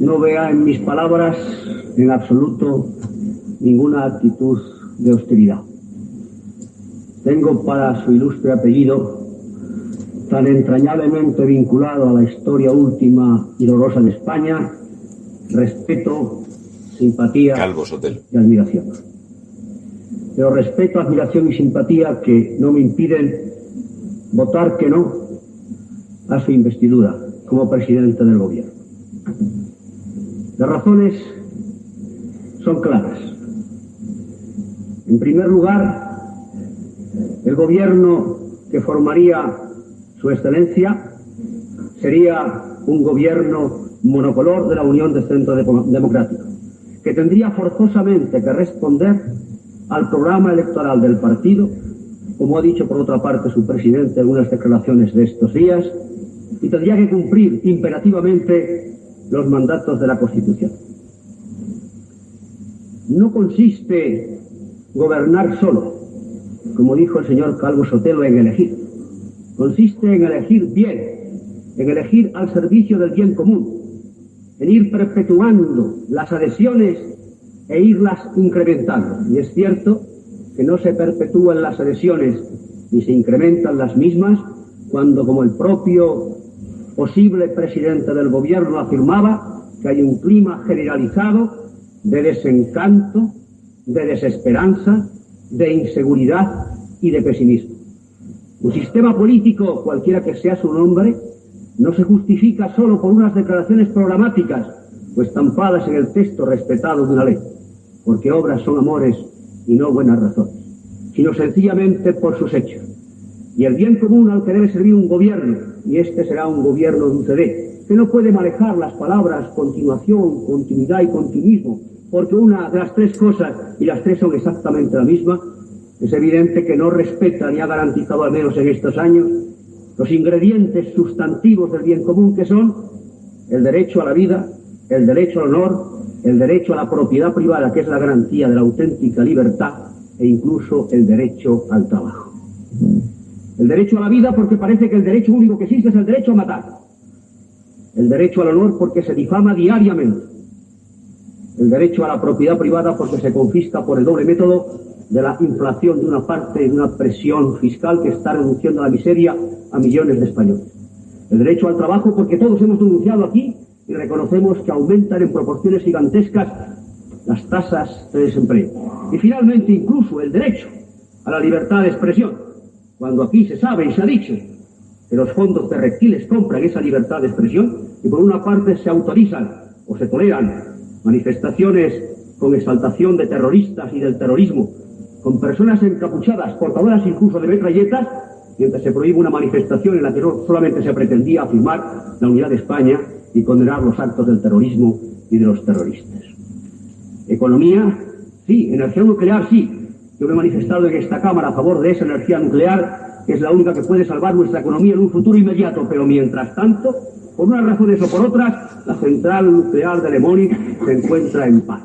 No vea en mis palabras en absoluto ninguna actitud de hostilidad. Tengo para su ilustre apellido, tan entrañablemente vinculado a la historia última y dolorosa de España, respeto, simpatía y admiración. Pero respeto, admiración y simpatía que no me impiden votar que no a su investidura como presidente del gobierno. Las razones son claras. En primer lugar, el gobierno que formaría su excelencia sería un gobierno monocolor de la Unión de Centro Democrático, que tendría forzosamente que responder al programa electoral del partido, como ha dicho por otra parte su presidente en algunas declaraciones de estos días, y tendría que cumplir imperativamente los mandatos de la Constitución. No consiste gobernar solo, como dijo el señor Calvo Sotelo, en elegir. Consiste en elegir bien, en elegir al servicio del bien común, en ir perpetuando las adhesiones e irlas incrementando. Y es cierto que no se perpetúan las adhesiones ni se incrementan las mismas cuando, como el propio posible presidente del gobierno afirmaba que hay un clima generalizado de desencanto, de desesperanza, de inseguridad y de pesimismo. Un sistema político, cualquiera que sea su nombre, no se justifica solo por unas declaraciones programáticas o estampadas en el texto respetado de una ley, porque obras son amores y no buenas razones, sino sencillamente por sus hechos. Y el bien común al que debe servir un gobierno, y este será un gobierno de UCD, que no puede manejar las palabras continuación, continuidad y continuismo, porque una de las tres cosas, y las tres son exactamente la misma, es evidente que no respeta ni ha garantizado, al menos en estos años, los ingredientes sustantivos del bien común que son el derecho a la vida, el derecho al honor, el derecho a la propiedad privada, que es la garantía de la auténtica libertad, e incluso el derecho al trabajo. El derecho a la vida porque parece que el derecho único que existe es el derecho a matar. El derecho al honor porque se difama diariamente. El derecho a la propiedad privada porque se confisca por el doble método de la inflación de una parte de una presión fiscal que está reduciendo la miseria a millones de españoles. El derecho al trabajo porque todos hemos denunciado aquí y reconocemos que aumentan en proporciones gigantescas las tasas de desempleo. Y finalmente incluso el derecho a la libertad de expresión cuando aquí se sabe y se ha dicho que los fondos de reptiles compran esa libertad de expresión y por una parte se autorizan o se toleran manifestaciones con exaltación de terroristas y del terrorismo, con personas encapuchadas, portadoras incluso de metralletas, mientras se prohíbe una manifestación en la que solamente se pretendía afirmar la unidad de España y condenar los actos del terrorismo y de los terroristas. Economía, sí. Energía nuclear, sí. Yo me he manifestado en esta Cámara a favor de esa energía nuclear, que es la única que puede salvar nuestra economía en un futuro inmediato, pero mientras tanto, por unas razones o por otras, la central nuclear de Lemonic se encuentra en paz.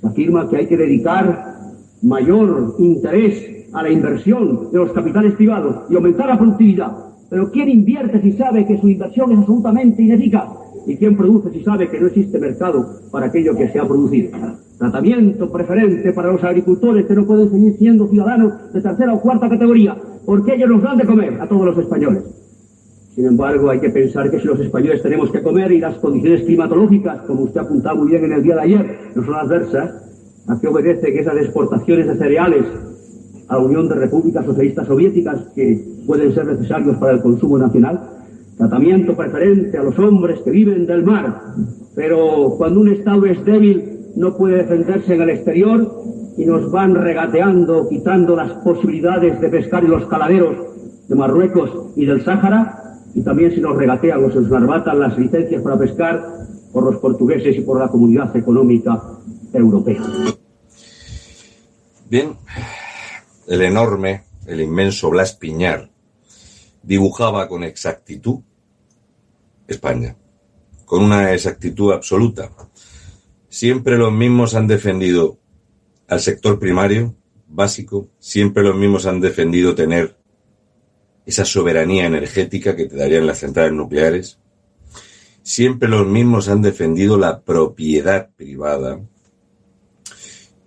Se afirma que hay que dedicar mayor interés a la inversión de los capitales privados y aumentar la productividad. Pero ¿quién invierte si sabe que su inversión es absolutamente ineficaz? ¿Y quién produce si sabe que no existe mercado para aquello que se ha producido? Tratamiento preferente para los agricultores que no pueden seguir siendo ciudadanos de tercera o cuarta categoría, porque ellos nos dan de comer a todos los españoles. Sin embargo, hay que pensar que si los españoles tenemos que comer y las condiciones climatológicas, como usted apuntaba muy bien en el día de ayer, no son adversas, ¿a qué obedece que esas exportaciones de cereales a la Unión de Repúblicas Socialistas Soviéticas que pueden ser necesarios para el consumo nacional? Tratamiento preferente a los hombres que viven del mar. Pero cuando un Estado es débil, no puede defenderse en el exterior y nos van regateando, quitando las posibilidades de pescar en los caladeros de Marruecos y del Sáhara, y también si nos regatean o se nos arbatan las licencias para pescar por los portugueses y por la comunidad económica europea. Bien, el enorme, el inmenso Blas Piñar dibujaba con exactitud España, con una exactitud absoluta. Siempre los mismos han defendido al sector primario, básico, siempre los mismos han defendido tener esa soberanía energética que te darían las centrales nucleares. Siempre los mismos han defendido la propiedad privada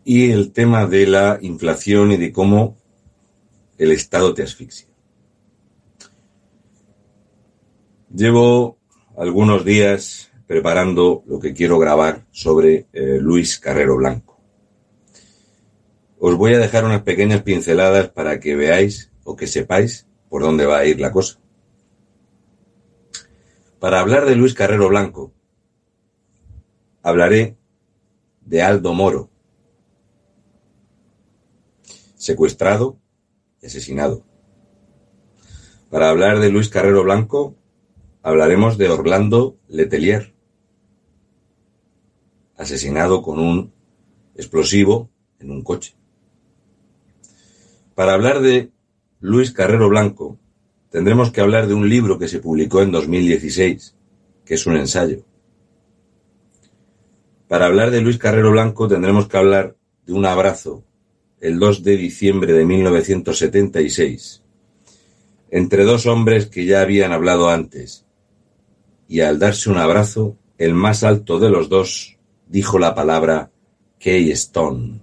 y el tema de la inflación y de cómo el Estado te asfixia. Llevo algunos días preparando lo que quiero grabar sobre eh, Luis Carrero Blanco. Os voy a dejar unas pequeñas pinceladas para que veáis o que sepáis por dónde va a ir la cosa. Para hablar de Luis Carrero Blanco, hablaré de Aldo Moro, secuestrado y asesinado. Para hablar de Luis Carrero Blanco, hablaremos de Orlando Letelier, asesinado con un explosivo en un coche. Para hablar de Luis Carrero Blanco, tendremos que hablar de un libro que se publicó en 2016, que es un ensayo. Para hablar de Luis Carrero Blanco tendremos que hablar de un abrazo el 2 de diciembre de 1976 entre dos hombres que ya habían hablado antes. Y al darse un abrazo, el más alto de los dos dijo la palabra Key Stone.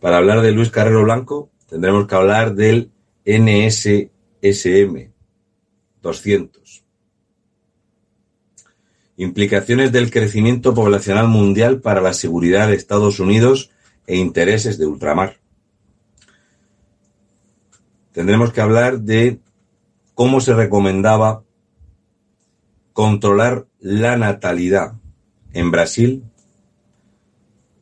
Para hablar de Luis Carrero Blanco, tendremos que hablar del NSSM 200. Implicaciones del crecimiento poblacional mundial para la seguridad de Estados Unidos e intereses de ultramar. Tendremos que hablar de cómo se recomendaba controlar la natalidad en Brasil,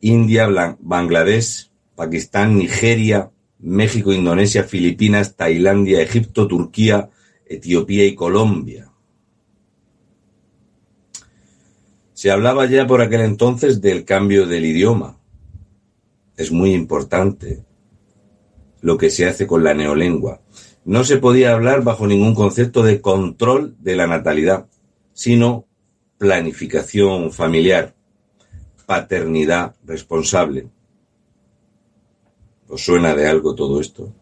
India, Bangladesh, Pakistán, Nigeria, México, Indonesia, Filipinas, Tailandia, Egipto, Turquía, Etiopía y Colombia. Se hablaba ya por aquel entonces del cambio del idioma. Es muy importante lo que se hace con la neolengua. No se podía hablar bajo ningún concepto de control de la natalidad, sino planificación familiar, paternidad responsable. ¿Os suena de algo todo esto?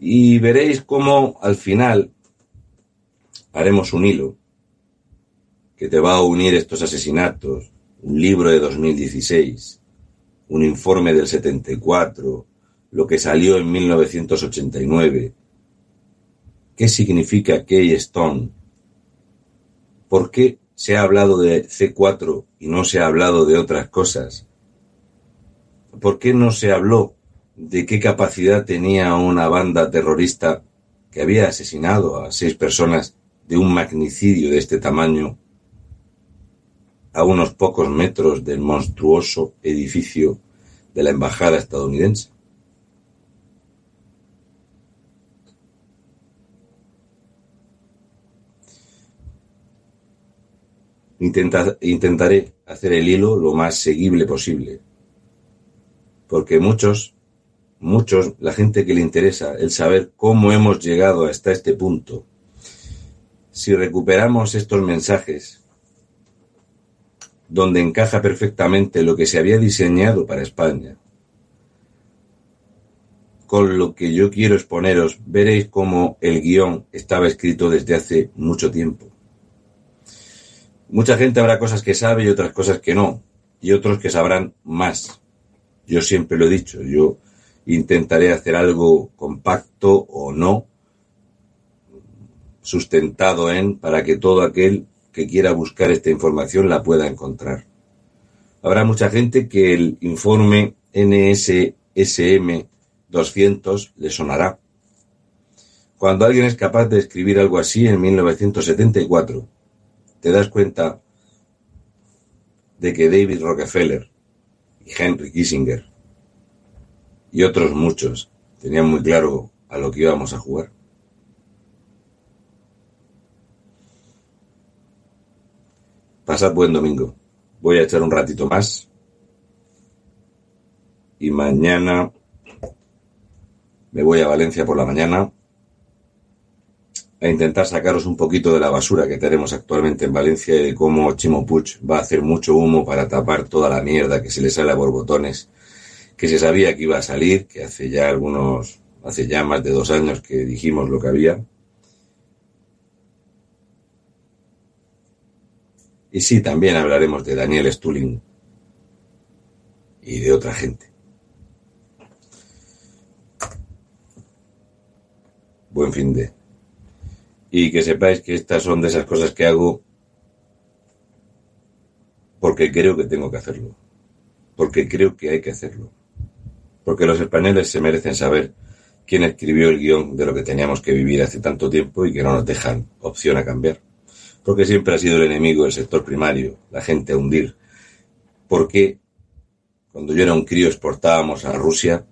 Y veréis cómo al final haremos un hilo que te va a unir estos asesinatos, un libro de 2016, un informe del 74, lo que salió en 1989. ¿Qué significa Keystone? ¿Por qué se ha hablado de C4 y no se ha hablado de otras cosas? ¿por qué no se habló de qué capacidad tenía una banda terrorista que había asesinado a seis personas de un magnicidio de este tamaño a unos pocos metros del monstruoso edificio de la embajada estadounidense. Intentaré hacer el hilo lo más seguible posible. Porque muchos, muchos, la gente que le interesa el saber cómo hemos llegado hasta este punto, si recuperamos estos mensajes, donde encaja perfectamente lo que se había diseñado para España, con lo que yo quiero exponeros, veréis cómo el guion estaba escrito desde hace mucho tiempo. Mucha gente habrá cosas que sabe y otras cosas que no, y otros que sabrán más. Yo siempre lo he dicho, yo intentaré hacer algo compacto o no, sustentado en, para que todo aquel que quiera buscar esta información la pueda encontrar. Habrá mucha gente que el informe NSSM 200 le sonará. Cuando alguien es capaz de escribir algo así en 1974, te das cuenta de que David Rockefeller y Henry Kissinger y otros muchos tenían muy claro a lo que íbamos a jugar. Pasad buen domingo. Voy a echar un ratito más. Y mañana me voy a Valencia por la mañana a intentar sacaros un poquito de la basura que tenemos actualmente en Valencia y de cómo Chimo Puig va a hacer mucho humo para tapar toda la mierda que se le sale a borbotones, que se sabía que iba a salir, que hace ya algunos, hace ya más de dos años que dijimos lo que había. Y sí, también hablaremos de Daniel Stulin y de otra gente. Buen fin de y que sepáis que estas son de esas cosas que hago porque creo que tengo que hacerlo, porque creo que hay que hacerlo, porque los españoles se merecen saber quién escribió el guion de lo que teníamos que vivir hace tanto tiempo y que no nos dejan opción a cambiar, porque siempre ha sido el enemigo del sector primario, la gente a hundir, porque cuando yo era un crío exportábamos a Rusia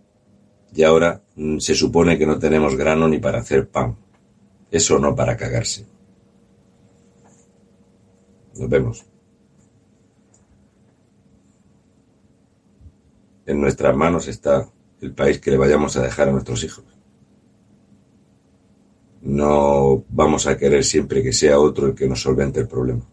y ahora mm, se supone que no tenemos grano ni para hacer pan eso no para cagarse. Nos vemos. En nuestras manos está el país que le vayamos a dejar a nuestros hijos. No vamos a querer siempre que sea otro el que nos solvente el problema.